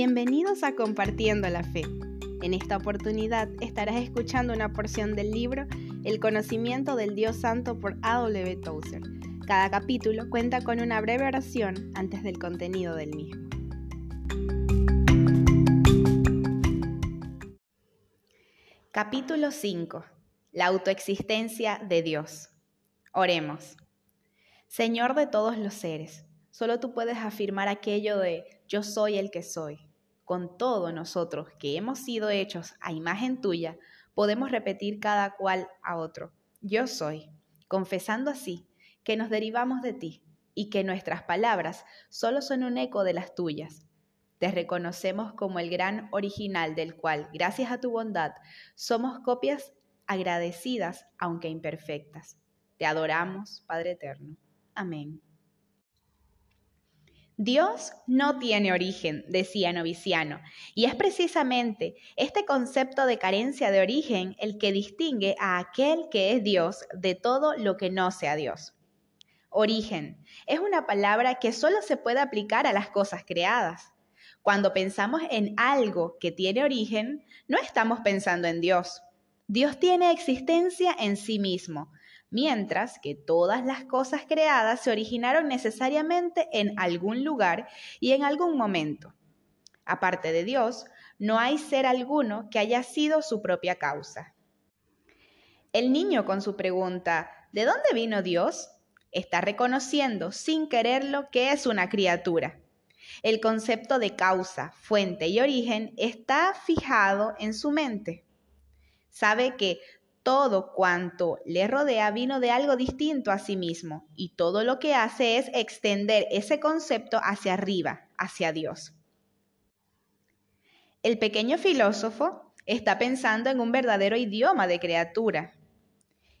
Bienvenidos a Compartiendo la Fe. En esta oportunidad estarás escuchando una porción del libro El conocimiento del Dios Santo por A.W. Tozer. Cada capítulo cuenta con una breve oración antes del contenido del mismo. Capítulo 5. La autoexistencia de Dios. Oremos. Señor de todos los seres, solo tú puedes afirmar aquello de yo soy el que soy. Con todo nosotros que hemos sido hechos a imagen tuya, podemos repetir cada cual a otro, yo soy, confesando así que nos derivamos de ti y que nuestras palabras solo son un eco de las tuyas. Te reconocemos como el gran original del cual, gracias a tu bondad, somos copias agradecidas aunque imperfectas. Te adoramos, Padre Eterno. Amén. Dios no tiene origen, decía Noviciano, y es precisamente este concepto de carencia de origen el que distingue a aquel que es Dios de todo lo que no sea Dios. Origen es una palabra que solo se puede aplicar a las cosas creadas. Cuando pensamos en algo que tiene origen, no estamos pensando en Dios. Dios tiene existencia en sí mismo, mientras que todas las cosas creadas se originaron necesariamente en algún lugar y en algún momento. Aparte de Dios, no hay ser alguno que haya sido su propia causa. El niño con su pregunta, ¿de dónde vino Dios? está reconociendo sin quererlo que es una criatura. El concepto de causa, fuente y origen está fijado en su mente. Sabe que todo cuanto le rodea vino de algo distinto a sí mismo y todo lo que hace es extender ese concepto hacia arriba, hacia Dios. El pequeño filósofo está pensando en un verdadero idioma de criatura.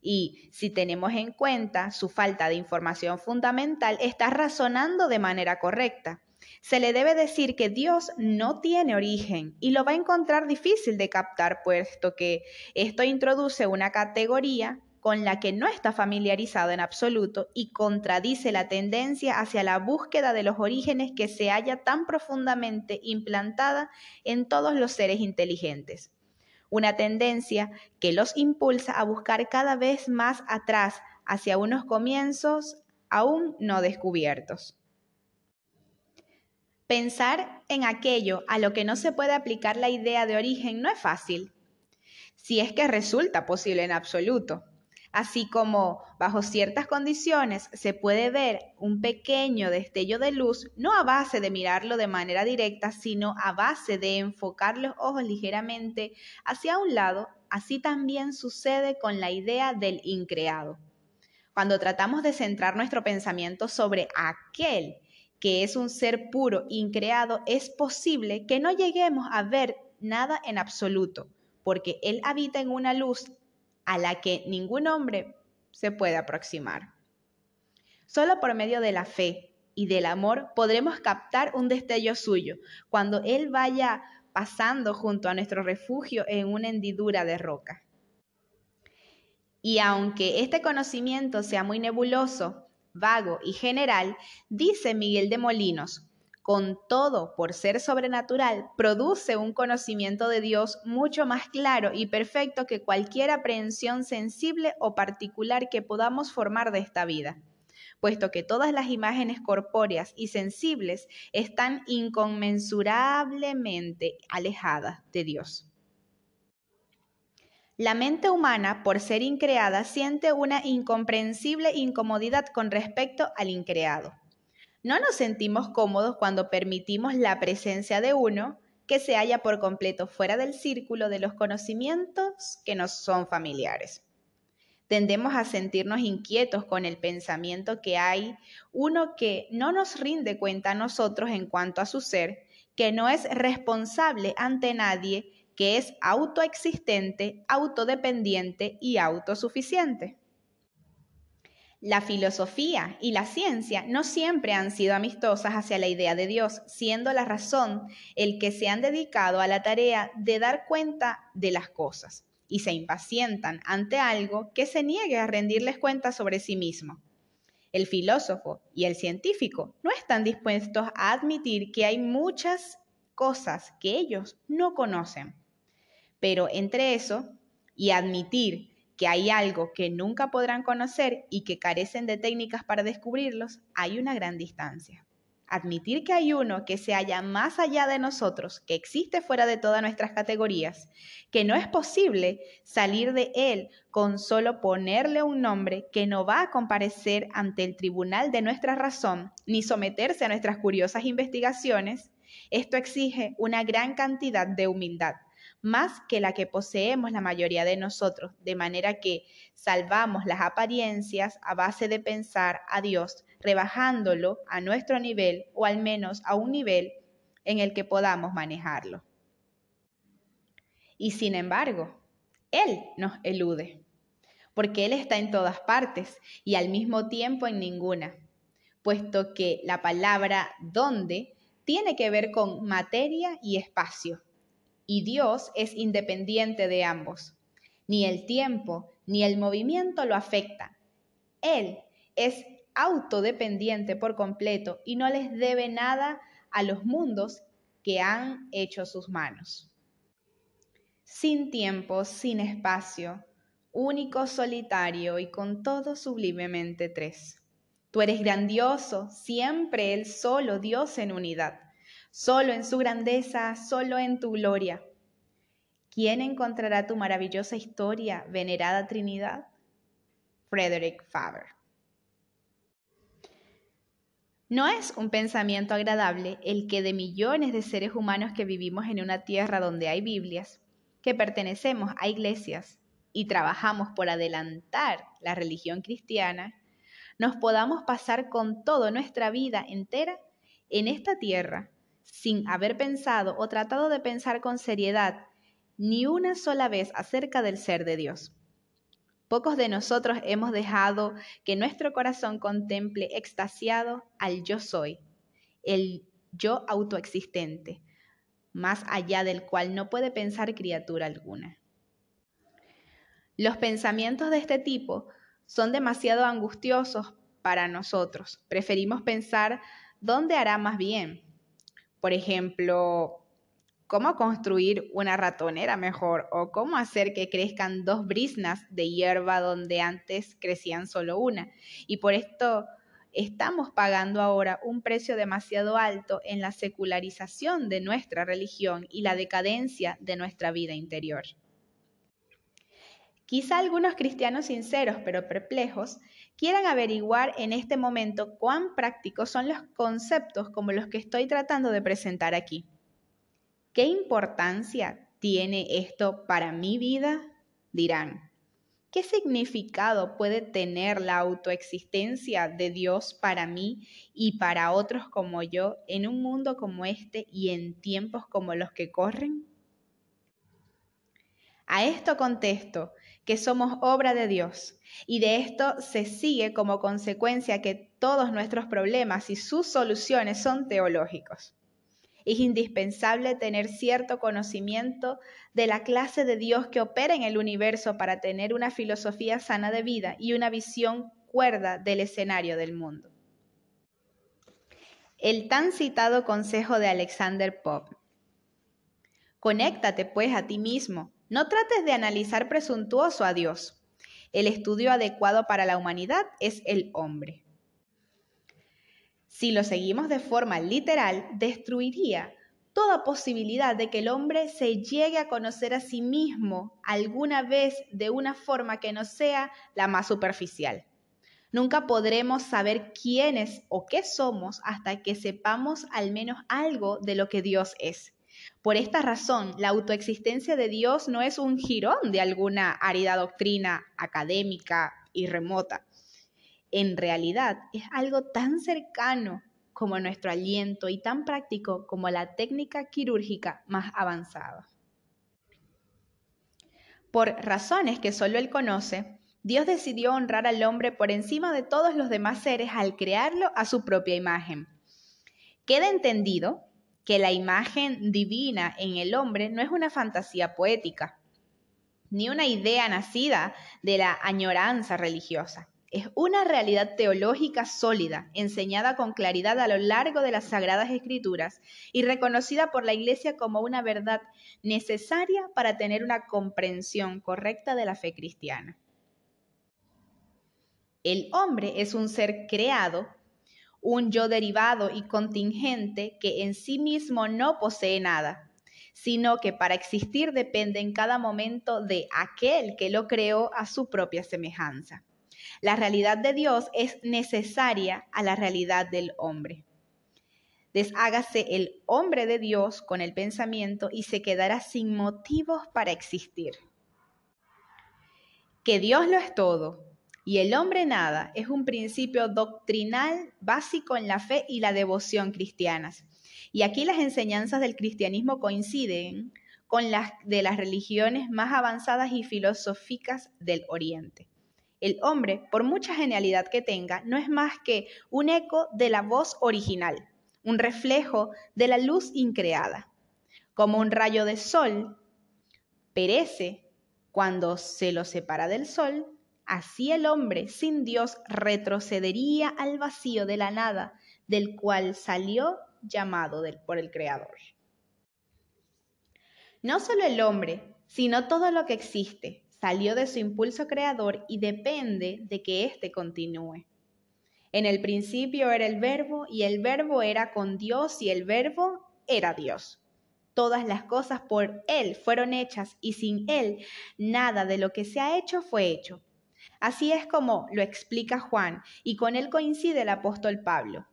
Y si tenemos en cuenta su falta de información fundamental, está razonando de manera correcta. Se le debe decir que Dios no tiene origen y lo va a encontrar difícil de captar, puesto que esto introduce una categoría con la que no está familiarizado en absoluto y contradice la tendencia hacia la búsqueda de los orígenes que se halla tan profundamente implantada en todos los seres inteligentes. Una tendencia que los impulsa a buscar cada vez más atrás hacia unos comienzos aún no descubiertos. Pensar en aquello a lo que no se puede aplicar la idea de origen no es fácil, si es que resulta posible en absoluto. Así como bajo ciertas condiciones se puede ver un pequeño destello de luz, no a base de mirarlo de manera directa, sino a base de enfocar los ojos ligeramente hacia un lado, así también sucede con la idea del increado. Cuando tratamos de centrar nuestro pensamiento sobre aquel que es un ser puro, increado, es posible que no lleguemos a ver nada en absoluto, porque Él habita en una luz a la que ningún hombre se puede aproximar. Solo por medio de la fe y del amor podremos captar un destello suyo cuando Él vaya pasando junto a nuestro refugio en una hendidura de roca. Y aunque este conocimiento sea muy nebuloso, vago y general, dice Miguel de Molinos, con todo, por ser sobrenatural, produce un conocimiento de Dios mucho más claro y perfecto que cualquier aprehensión sensible o particular que podamos formar de esta vida, puesto que todas las imágenes corpóreas y sensibles están inconmensurablemente alejadas de Dios. La mente humana, por ser increada, siente una incomprensible incomodidad con respecto al increado. No nos sentimos cómodos cuando permitimos la presencia de uno que se halla por completo fuera del círculo de los conocimientos que nos son familiares. Tendemos a sentirnos inquietos con el pensamiento que hay uno que no nos rinde cuenta a nosotros en cuanto a su ser, que no es responsable ante nadie que es autoexistente, autodependiente y autosuficiente. La filosofía y la ciencia no siempre han sido amistosas hacia la idea de Dios, siendo la razón el que se han dedicado a la tarea de dar cuenta de las cosas y se impacientan ante algo que se niegue a rendirles cuenta sobre sí mismo. El filósofo y el científico no están dispuestos a admitir que hay muchas cosas que ellos no conocen. Pero entre eso y admitir que hay algo que nunca podrán conocer y que carecen de técnicas para descubrirlos, hay una gran distancia. Admitir que hay uno que se halla más allá de nosotros, que existe fuera de todas nuestras categorías, que no es posible salir de él con solo ponerle un nombre que no va a comparecer ante el tribunal de nuestra razón ni someterse a nuestras curiosas investigaciones, esto exige una gran cantidad de humildad más que la que poseemos la mayoría de nosotros, de manera que salvamos las apariencias a base de pensar a Dios, rebajándolo a nuestro nivel o al menos a un nivel en el que podamos manejarlo. Y sin embargo, Él nos elude, porque Él está en todas partes y al mismo tiempo en ninguna, puesto que la palabra donde tiene que ver con materia y espacio y Dios es independiente de ambos. Ni el tiempo ni el movimiento lo afectan. Él es autodependiente por completo y no les debe nada a los mundos que han hecho sus manos. Sin tiempo, sin espacio, único, solitario y con todo sublimemente tres. Tú eres grandioso, siempre el solo Dios en unidad solo en su grandeza, solo en tu gloria. ¿Quién encontrará tu maravillosa historia, venerada Trinidad? Frederick Faber. No es un pensamiento agradable el que de millones de seres humanos que vivimos en una tierra donde hay Biblias, que pertenecemos a iglesias y trabajamos por adelantar la religión cristiana, nos podamos pasar con toda nuestra vida entera en esta tierra sin haber pensado o tratado de pensar con seriedad ni una sola vez acerca del ser de Dios. Pocos de nosotros hemos dejado que nuestro corazón contemple extasiado al yo soy, el yo autoexistente, más allá del cual no puede pensar criatura alguna. Los pensamientos de este tipo son demasiado angustiosos para nosotros. Preferimos pensar dónde hará más bien, por ejemplo, cómo construir una ratonera mejor o cómo hacer que crezcan dos brisnas de hierba donde antes crecían solo una. Y por esto estamos pagando ahora un precio demasiado alto en la secularización de nuestra religión y la decadencia de nuestra vida interior. Quizá algunos cristianos sinceros pero perplejos quieran averiguar en este momento cuán prácticos son los conceptos como los que estoy tratando de presentar aquí. ¿Qué importancia tiene esto para mi vida? Dirán. ¿Qué significado puede tener la autoexistencia de Dios para mí y para otros como yo en un mundo como este y en tiempos como los que corren? A esto contesto que somos obra de Dios. Y de esto se sigue como consecuencia que todos nuestros problemas y sus soluciones son teológicos. Es indispensable tener cierto conocimiento de la clase de Dios que opera en el universo para tener una filosofía sana de vida y una visión cuerda del escenario del mundo. El tan citado consejo de Alexander Pope. Conéctate pues a ti mismo no trates de analizar presuntuoso a Dios. El estudio adecuado para la humanidad es el hombre. Si lo seguimos de forma literal, destruiría toda posibilidad de que el hombre se llegue a conocer a sí mismo alguna vez de una forma que no sea la más superficial. Nunca podremos saber quiénes o qué somos hasta que sepamos al menos algo de lo que Dios es. Por esta razón, la autoexistencia de Dios no es un jirón de alguna árida doctrina académica y remota. En realidad, es algo tan cercano como nuestro aliento y tan práctico como la técnica quirúrgica más avanzada. Por razones que solo Él conoce, Dios decidió honrar al hombre por encima de todos los demás seres al crearlo a su propia imagen. Queda entendido que la imagen divina en el hombre no es una fantasía poética, ni una idea nacida de la añoranza religiosa. es una realidad teológica sólida, enseñada con claridad a lo largo de las Sagradas Escrituras y reconocida por la Iglesia como una verdad necesaria para tener una comprensión correcta de la fe cristiana. El hombre es un ser creado, un yo derivado y contingente que en sí mismo no posee nada, sino que para existir depende en cada momento de aquel que lo creó a su propia semejanza. La realidad de Dios es necesaria a la realidad del hombre. Deshágase el hombre de Dios con el pensamiento y se quedará sin motivos para existir. Que Dios lo es todo y el hombre nada es un principio doctrinal básico en la fe y la devoción cristianas. Y aquí las enseñanzas del cristianismo coinciden con las de las religiones más avanzadas y filosóficas del Oriente. El hombre, por mucha genialidad que tenga, no es más que un eco de la voz original, un reflejo de la luz increada. Como un rayo de sol perece cuando se lo separa del sol, así el hombre sin Dios retrocedería al vacío de la nada, del cual salió llamado por el Creador. No solo el hombre, sino todo lo que existe, salió de su impulso creador y depende de que éste continúe. En el principio era el verbo y el verbo era con Dios y el verbo era Dios. Todas las cosas por Él fueron hechas y sin Él nada de lo que se ha hecho fue hecho. Así es como lo explica Juan y con él coincide el apóstol Pablo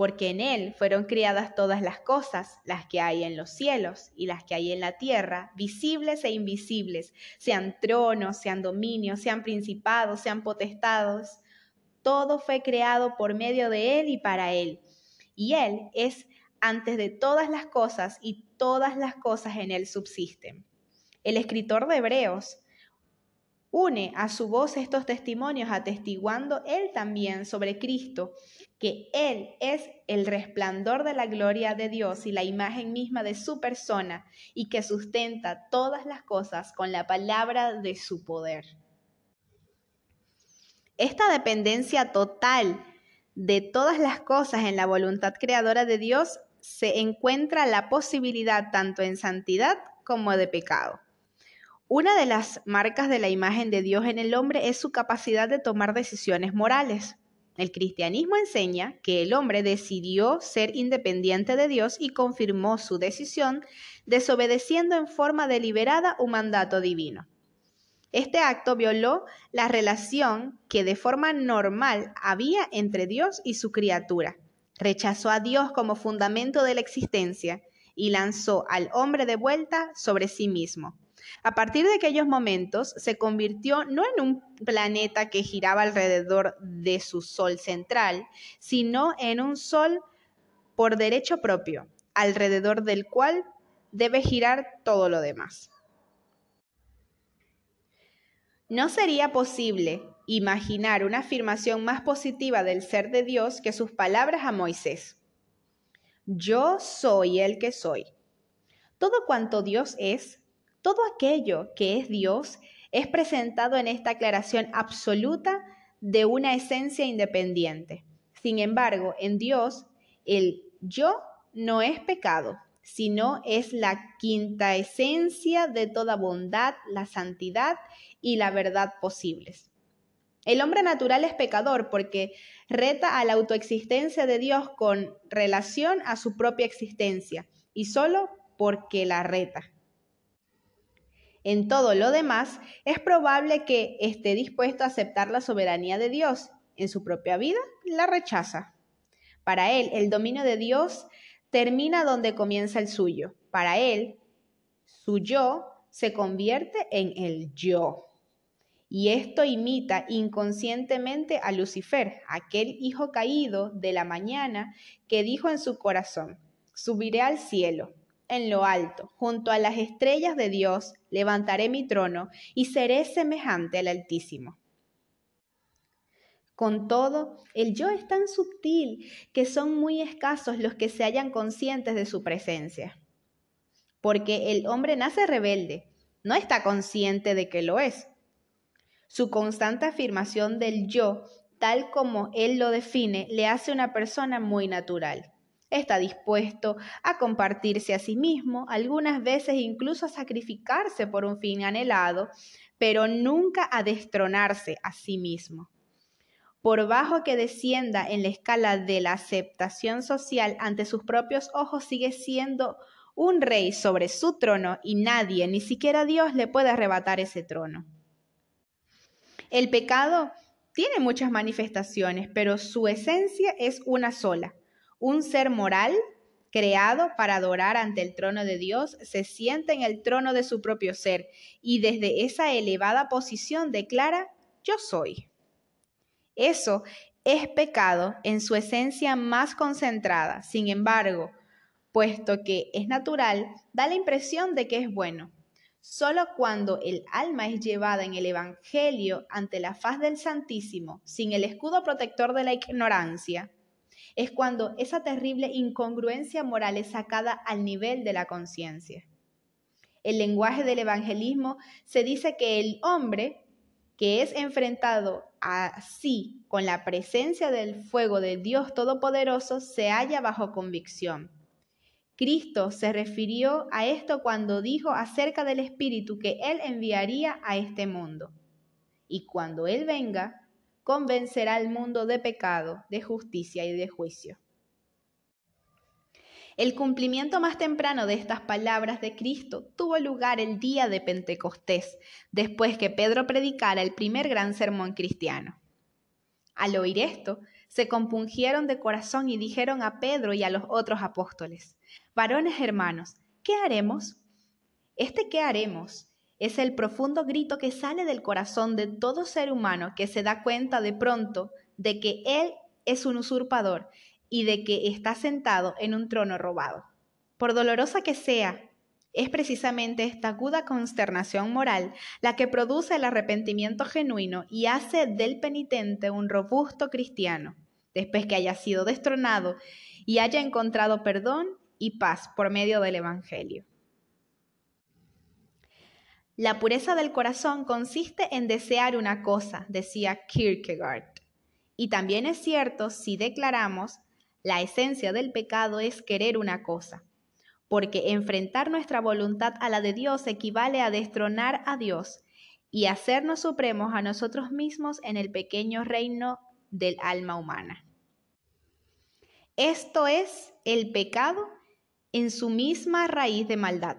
porque en Él fueron criadas todas las cosas, las que hay en los cielos y las que hay en la tierra, visibles e invisibles, sean tronos, sean dominios, sean principados, sean potestados. Todo fue creado por medio de Él y para Él. Y Él es antes de todas las cosas y todas las cosas en Él subsisten. El escritor de Hebreos une a su voz estos testimonios atestiguando él también sobre Cristo, que Él es el resplandor de la gloria de Dios y la imagen misma de su persona y que sustenta todas las cosas con la palabra de su poder. Esta dependencia total de todas las cosas en la voluntad creadora de Dios se encuentra la posibilidad tanto en santidad como de pecado. Una de las marcas de la imagen de Dios en el hombre es su capacidad de tomar decisiones morales. El cristianismo enseña que el hombre decidió ser independiente de Dios y confirmó su decisión desobedeciendo en forma deliberada un mandato divino. Este acto violó la relación que de forma normal había entre Dios y su criatura. Rechazó a Dios como fundamento de la existencia y lanzó al hombre de vuelta sobre sí mismo. A partir de aquellos momentos se convirtió no en un planeta que giraba alrededor de su sol central, sino en un sol por derecho propio, alrededor del cual debe girar todo lo demás. No sería posible imaginar una afirmación más positiva del ser de Dios que sus palabras a Moisés. Yo soy el que soy. Todo cuanto Dios es, todo aquello que es Dios es presentado en esta aclaración absoluta de una esencia independiente. Sin embargo, en Dios, el yo no es pecado, sino es la quinta esencia de toda bondad, la santidad y la verdad posibles. El hombre natural es pecador porque reta a la autoexistencia de Dios con relación a su propia existencia y solo porque la reta. En todo lo demás, es probable que esté dispuesto a aceptar la soberanía de Dios. En su propia vida, la rechaza. Para él, el dominio de Dios termina donde comienza el suyo. Para él, su yo se convierte en el yo. Y esto imita inconscientemente a Lucifer, aquel hijo caído de la mañana que dijo en su corazón, subiré al cielo en lo alto, junto a las estrellas de Dios, levantaré mi trono y seré semejante al Altísimo. Con todo, el yo es tan sutil que son muy escasos los que se hallan conscientes de su presencia. Porque el hombre nace rebelde, no está consciente de que lo es. Su constante afirmación del yo, tal como él lo define, le hace una persona muy natural. Está dispuesto a compartirse a sí mismo, algunas veces incluso a sacrificarse por un fin anhelado, pero nunca a destronarse a sí mismo. Por bajo que descienda en la escala de la aceptación social ante sus propios ojos, sigue siendo un rey sobre su trono y nadie, ni siquiera Dios, le puede arrebatar ese trono. El pecado tiene muchas manifestaciones, pero su esencia es una sola. Un ser moral creado para adorar ante el trono de Dios, se siente en el trono de su propio ser y desde esa elevada posición declara, yo soy. Eso es pecado en su esencia más concentrada. Sin embargo, puesto que es natural, da la impresión de que es bueno. Solo cuando el alma es llevada en el Evangelio ante la faz del Santísimo, sin el escudo protector de la ignorancia, es cuando esa terrible incongruencia moral es sacada al nivel de la conciencia. El lenguaje del evangelismo se dice que el hombre que es enfrentado así con la presencia del fuego de Dios Todopoderoso se halla bajo convicción Cristo se refirió a esto cuando dijo acerca del Espíritu que Él enviaría a este mundo. Y cuando Él venga, convencerá al mundo de pecado, de justicia y de juicio. El cumplimiento más temprano de estas palabras de Cristo tuvo lugar el día de Pentecostés, después que Pedro predicara el primer gran sermón cristiano. Al oír esto, se compungieron de corazón y dijeron a Pedro y a los otros apóstoles, Varones hermanos, ¿qué haremos? Este ¿qué haremos? Es el profundo grito que sale del corazón de todo ser humano que se da cuenta de pronto de que Él es un usurpador y de que está sentado en un trono robado. Por dolorosa que sea, es precisamente esta aguda consternación moral la que produce el arrepentimiento genuino y hace del penitente un robusto cristiano, después que haya sido destronado y haya encontrado perdón y paz por medio del Evangelio. La pureza del corazón consiste en desear una cosa, decía Kierkegaard. Y también es cierto si declaramos, la esencia del pecado es querer una cosa, porque enfrentar nuestra voluntad a la de Dios equivale a destronar a Dios y hacernos supremos a nosotros mismos en el pequeño reino del alma humana. Esto es el pecado en su misma raíz de maldad.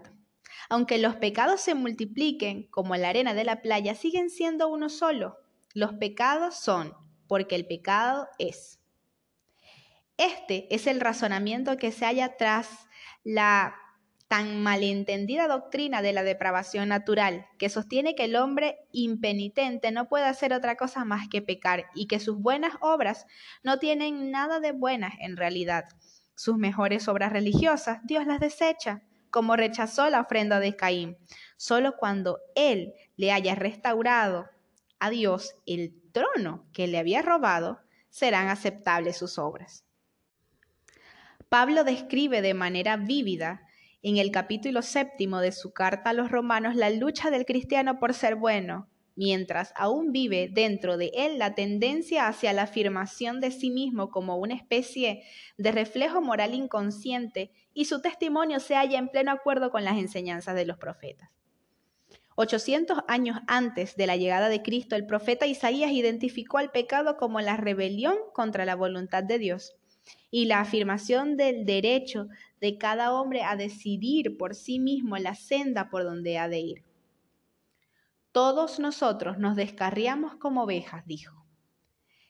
Aunque los pecados se multipliquen como la arena de la playa, siguen siendo uno solo. Los pecados son, porque el pecado es. Este es el razonamiento que se halla tras la tan malentendida doctrina de la depravación natural, que sostiene que el hombre impenitente no puede hacer otra cosa más que pecar y que sus buenas obras no tienen nada de buenas en realidad, sus mejores obras religiosas, Dios las desecha, como rechazó la ofrenda de Caín. Solo cuando Él le haya restaurado a Dios el trono que le había robado, serán aceptables sus obras. Pablo describe de manera vívida en el capítulo séptimo de su carta a los romanos la lucha del cristiano por ser bueno, mientras aún vive dentro de él la tendencia hacia la afirmación de sí mismo como una especie de reflejo moral inconsciente y su testimonio se halla en pleno acuerdo con las enseñanzas de los profetas. 800 años antes de la llegada de Cristo, el profeta Isaías identificó al pecado como la rebelión contra la voluntad de Dios y la afirmación del derecho de cada hombre a decidir por sí mismo la senda por donde ha de ir. Todos nosotros nos descarriamos como ovejas, dijo.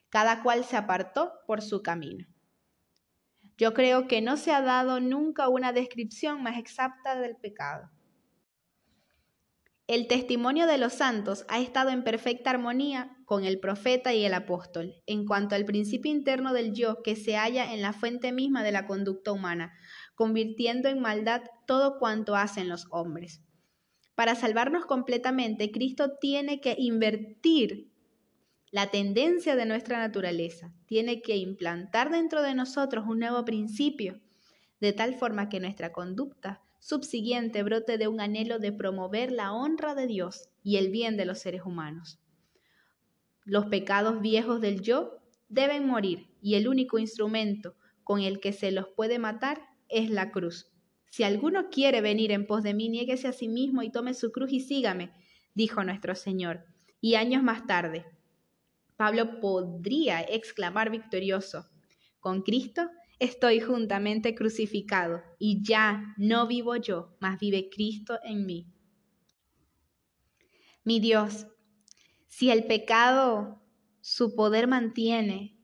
Cada cual se apartó por su camino. Yo creo que no se ha dado nunca una descripción más exacta del pecado. El testimonio de los santos ha estado en perfecta armonía con el profeta y el apóstol en cuanto al principio interno del yo que se halla en la fuente misma de la conducta humana, convirtiendo en maldad todo cuanto hacen los hombres. Para salvarnos completamente, Cristo tiene que invertir la tendencia de nuestra naturaleza, tiene que implantar dentro de nosotros un nuevo principio, de tal forma que nuestra conducta subsiguiente brote de un anhelo de promover la honra de Dios y el bien de los seres humanos. Los pecados viejos del yo deben morir y el único instrumento con el que se los puede matar es la cruz. Si alguno quiere venir en pos de mí, niéguese a sí mismo y tome su cruz y sígame, dijo nuestro Señor. Y años más tarde, Pablo podría exclamar victorioso, con Cristo estoy juntamente crucificado y ya no vivo yo, mas vive Cristo en mí. Mi Dios, si el pecado su poder mantiene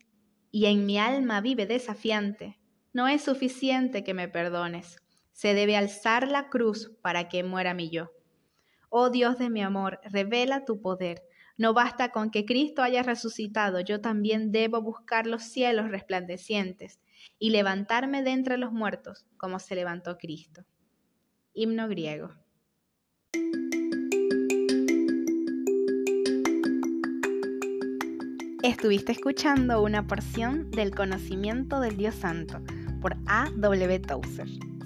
y en mi alma vive desafiante, no es suficiente que me perdones. Se debe alzar la cruz para que muera mi yo. Oh Dios de mi amor, revela tu poder. No basta con que Cristo haya resucitado, yo también debo buscar los cielos resplandecientes y levantarme de entre los muertos como se levantó Cristo. Himno griego. Estuviste escuchando una porción del conocimiento del Dios Santo por A. W. Tozer.